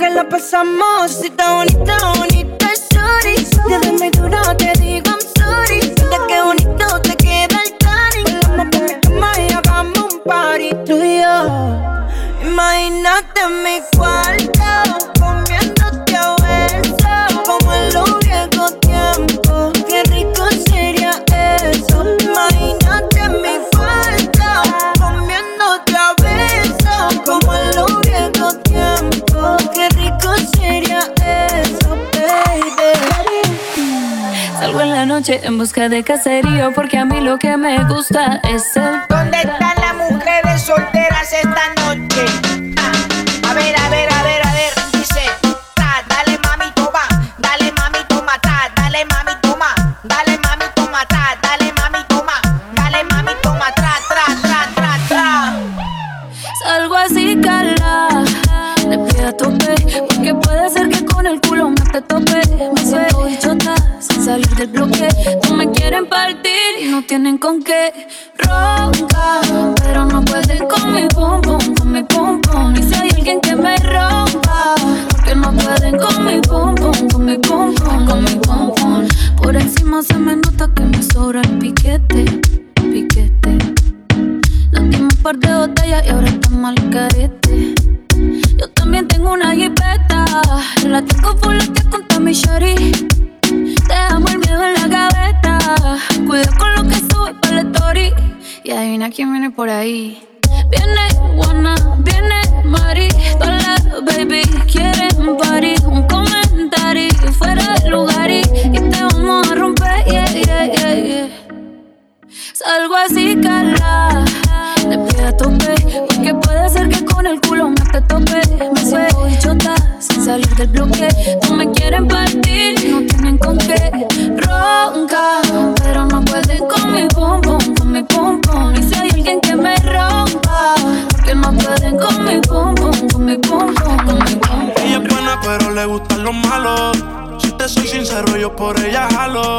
que la pasamos. Si está bonita, bonita, sorry. Desde mi dura te digo I'm sorry. De qué bonito te queda el tanning. Vamos pa' mi cama y hagamos un party tú y yo. Imagínate mi cuarto noche en busca de caserío porque a mí lo que me gusta es el ¿Dónde están las mujeres solteras esta noche? Ah, a ver, a ver, a ver, a ver. Dice, ta, dale mami, toma, dale mami, toma, ta, dale mami, toma, dale mami, toma, ta, dale mami, toma, dale mami, toma, tra, tra, tra, tra, tra. Salgo así, cala, de pie a tope, porque puede ser que con el culo me te tope. Salir del bloque. No me quieren partir y no tienen con qué. Ronca, pero no pueden con mi pum pum, con mi pum pum. Y si hay alguien que me rompa, porque no pueden con mi pum pum, con mi pum pum, con mi pum. Por encima se me nota que me sobra el piquete, piquete. Nos dimos un par de botellas y ahora estamos al carete. Yo también tengo una jipeta. La tengo full con mi shorty. Dejamos el miedo en la gaveta. Cuida con lo que sube para la story. Y adivina quién viene por ahí. Viene Juana, viene Mari. Todas las baby quieren party. Un comentario fuera del lugar y, y te vamos a romper. Yeah, yeah, yeah, yeah. Salgo así, cala, de pie a tope. Porque puede ser que con el culo me te tope. Me siento bichota, sin salir del bloque. No me quieren partir, no tienen con qué. Ronca, pero no pueden con mi pum, con mi pum pum Y si hay alguien que me rompa Porque no pueden con mi pum, con mi pum pum, con mi pum Ella es buena, pero le gustan los malos. Si te soy sincero, yo por ella jalo.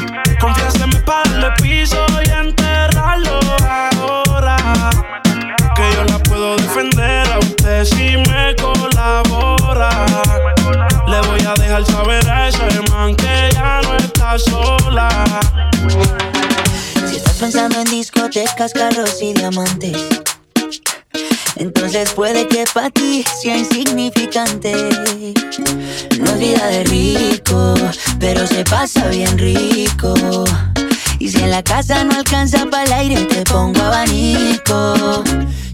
Confiéseme para darle piso y enterrarlo ahora. Que yo la puedo defender a usted si me colabora. Le voy a dejar saber a ese man que ya no está sola. Si estás pensando en discotecas, carros y diamantes, entonces puede que para ti sea insignificante. No es vida de rico, pero se pasa bien rico. Y si en la casa no alcanza para el aire, te pongo abanico.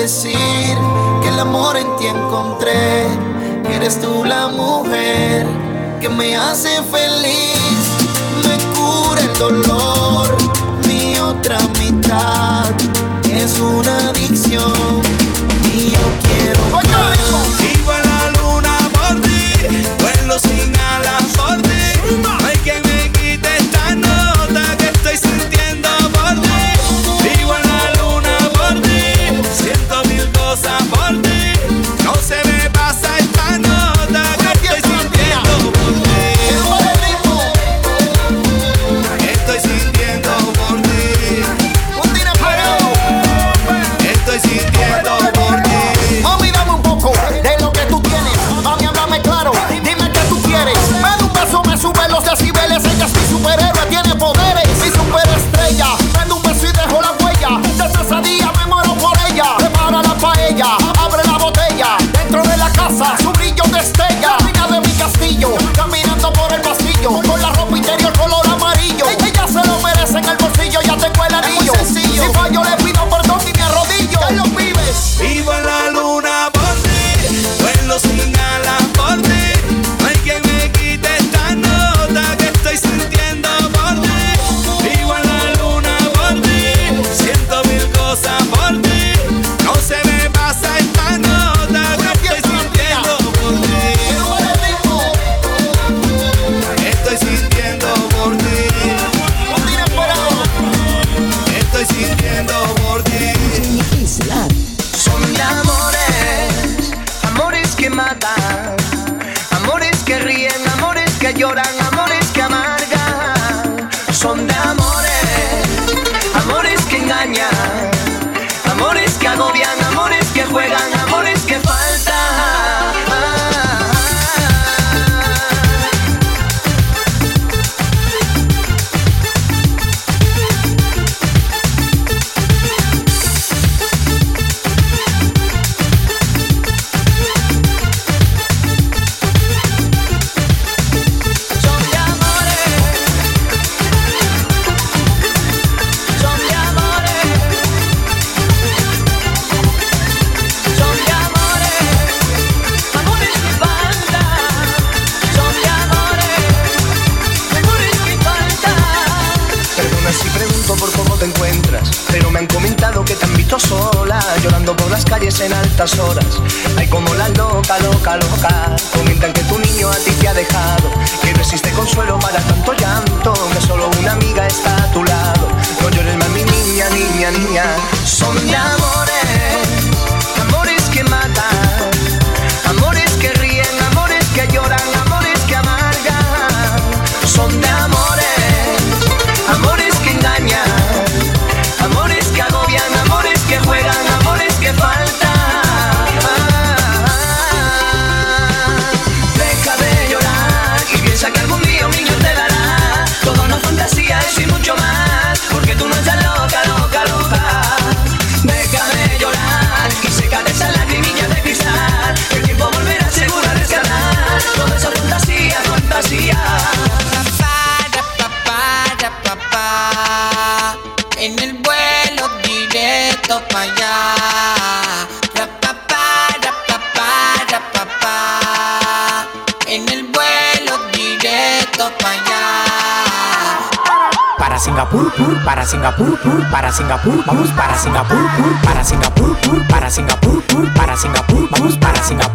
Decir que el amor en ti encontré. Que eres tú la mujer que me hace feliz, me cura el dolor. Mi otra mitad es una adicción y yo quiero más. Singapur, pur, para Singapur, vamos para Singapur, pur, para Singapur, pur, para Singapur, pur, para Singapur, vamos para Singapur,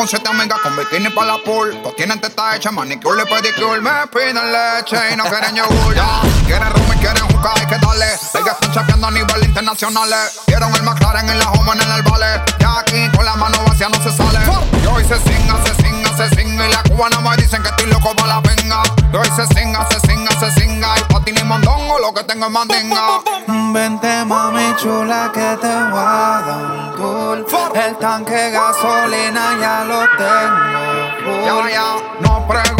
con siete amigas con bikini para la pool. Todos tienen teta hecha, manicure y pedicure. Me piden leche y no quieren yogur. Ya, quieren rum y quieren jugar, hay que darle. Ellas están chapeando a nivel internacional. Vieron el McLaren en la home en el vale. Ya aquí con la mano vacía no se sale. Yo hice singa, se singa, se singa. Y la cubana me dicen que estoy loco para la venga. Yo hice singa, tengo es mandinga. Vente mami chula que te voy a dar un tour. El tanque gasolina ya lo tengo Ya, full ya, no preguntes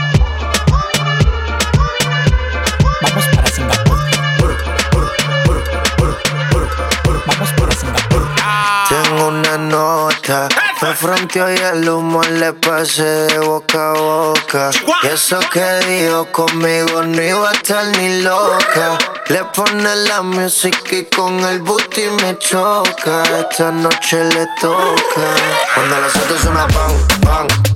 Una nota, me fronteó y el humo le pasé de boca a boca. Y eso que dijo conmigo no iba a estar ni loca. Le pone la música y con el booty me choca. Esta noche le toca. Cuando las otras pan, pan, pan,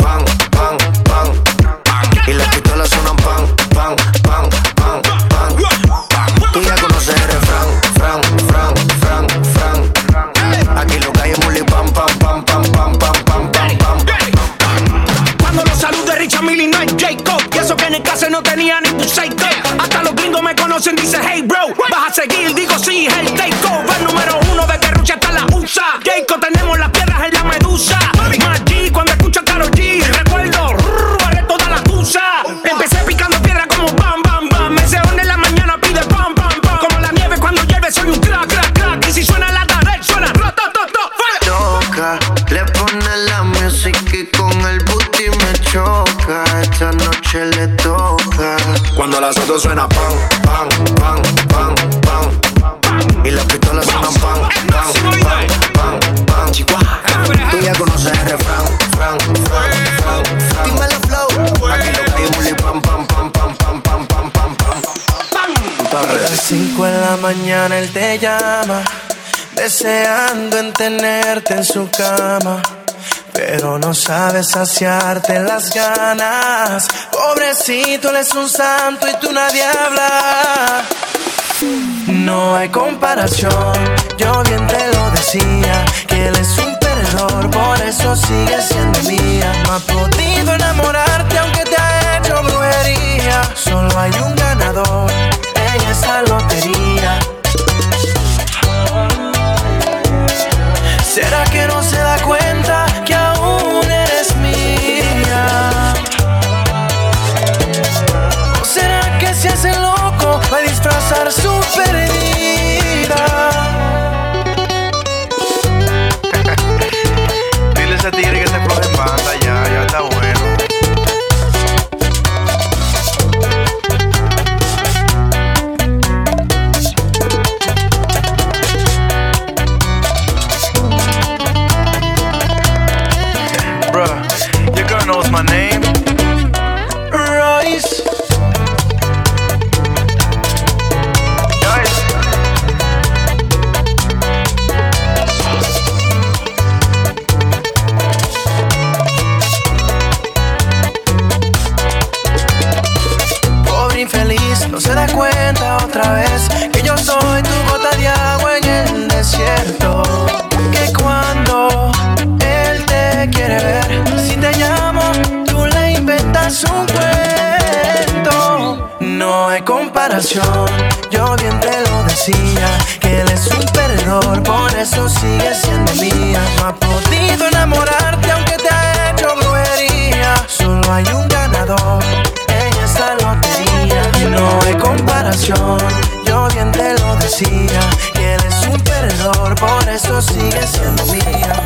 Otras suena pan, Pan, pan, pan, pan. Y las pistolas suenan pan, pan, pan, pan, pan. Tú ya conoces el refrán, fran, fran, fran, fran. Dímelo flow. Aquí lo hay es muli pam, pam, pam, pam, pam, pam, pam, pam, pam. A las 5 de la mañana él te llama, deseando en tenerte en su cama pero no sabes saciarte las ganas. Pobrecito, él es un santo y tú nadie habla. No hay comparación, yo bien te lo decía, que él es un perdedor, por eso sigue siendo mía. No ha podido enamorarte aunque te ha hecho brujería. Solo hay un ganador en esa lotería. ¿Será que no se da cuenta? Yo bien te lo decía, que eres un perdedor, por eso sigue siendo mía.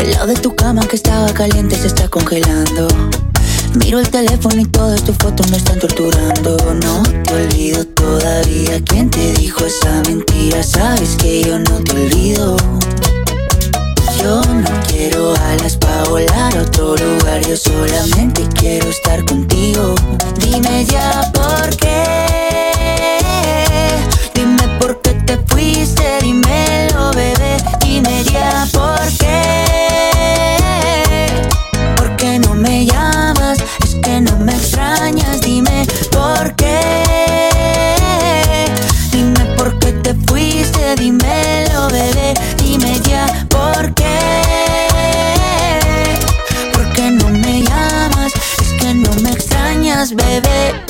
El lado de tu cama que estaba caliente se está congelando. Miro el teléfono y todas tus fotos me están torturando. No te olvido todavía. ¿Quién te dijo esa mentira? Sabes que yo no te olvido. Yo no quiero alas para volar a otro lugar, yo solamente quiero estar contigo. Dime ya por qué. Dime por qué te fuiste, dímelo, bebé. Dime ya por qué. bebé.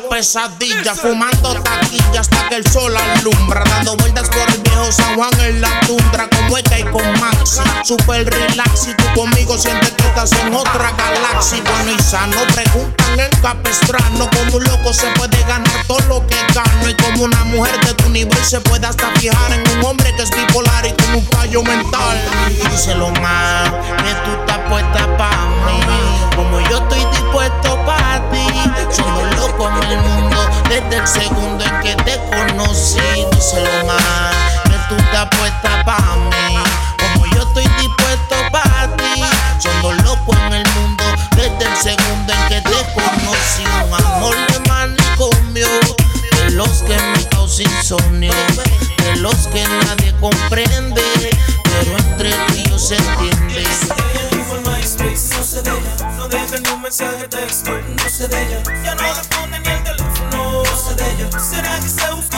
la pesadilla, fumando taquilla hasta que el sol alumbra, dando vueltas por el viejo San Juan en la tundra, con hueca y con maxi, super relax y tú conmigo sientes que estás en otra galaxia, bueno y sano, preguntan el capestrano, como un loco se puede ganar todo lo que gano. Y como una mujer de tu nivel se puede hasta fijar en un hombre que es bipolar y con un fallo mental. Díselo más, que tú estás puesta para mí, como yo estoy dispuesto para ti, solo con el mundo desde el segundo en que te conocí. Tú lo más que tú estás puesta para mí, como yo estoy dispuesto para ti. Somos locos en el mundo desde el segundo en que te conocí. Un amor de manicomio, de los que me causa insomnio, de los que nadie comprende, pero entre ti yo se entiende mensaje texto, no sé de ella. Ya no responde ni el teléfono, no sé de ella. ¿Será que se busca?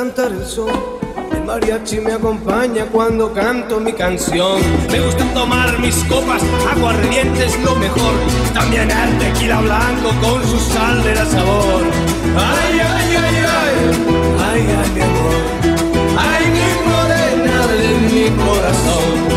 cantar el sol. El mariachi me acompaña cuando canto mi canción. Me gustan tomar mis copas, agua ardiente es lo mejor. También el tequila blanco con su sal de la sabor. Ay, ay, ay, ay, ay, ay, mi amor. Ay, mi morena de mi corazón.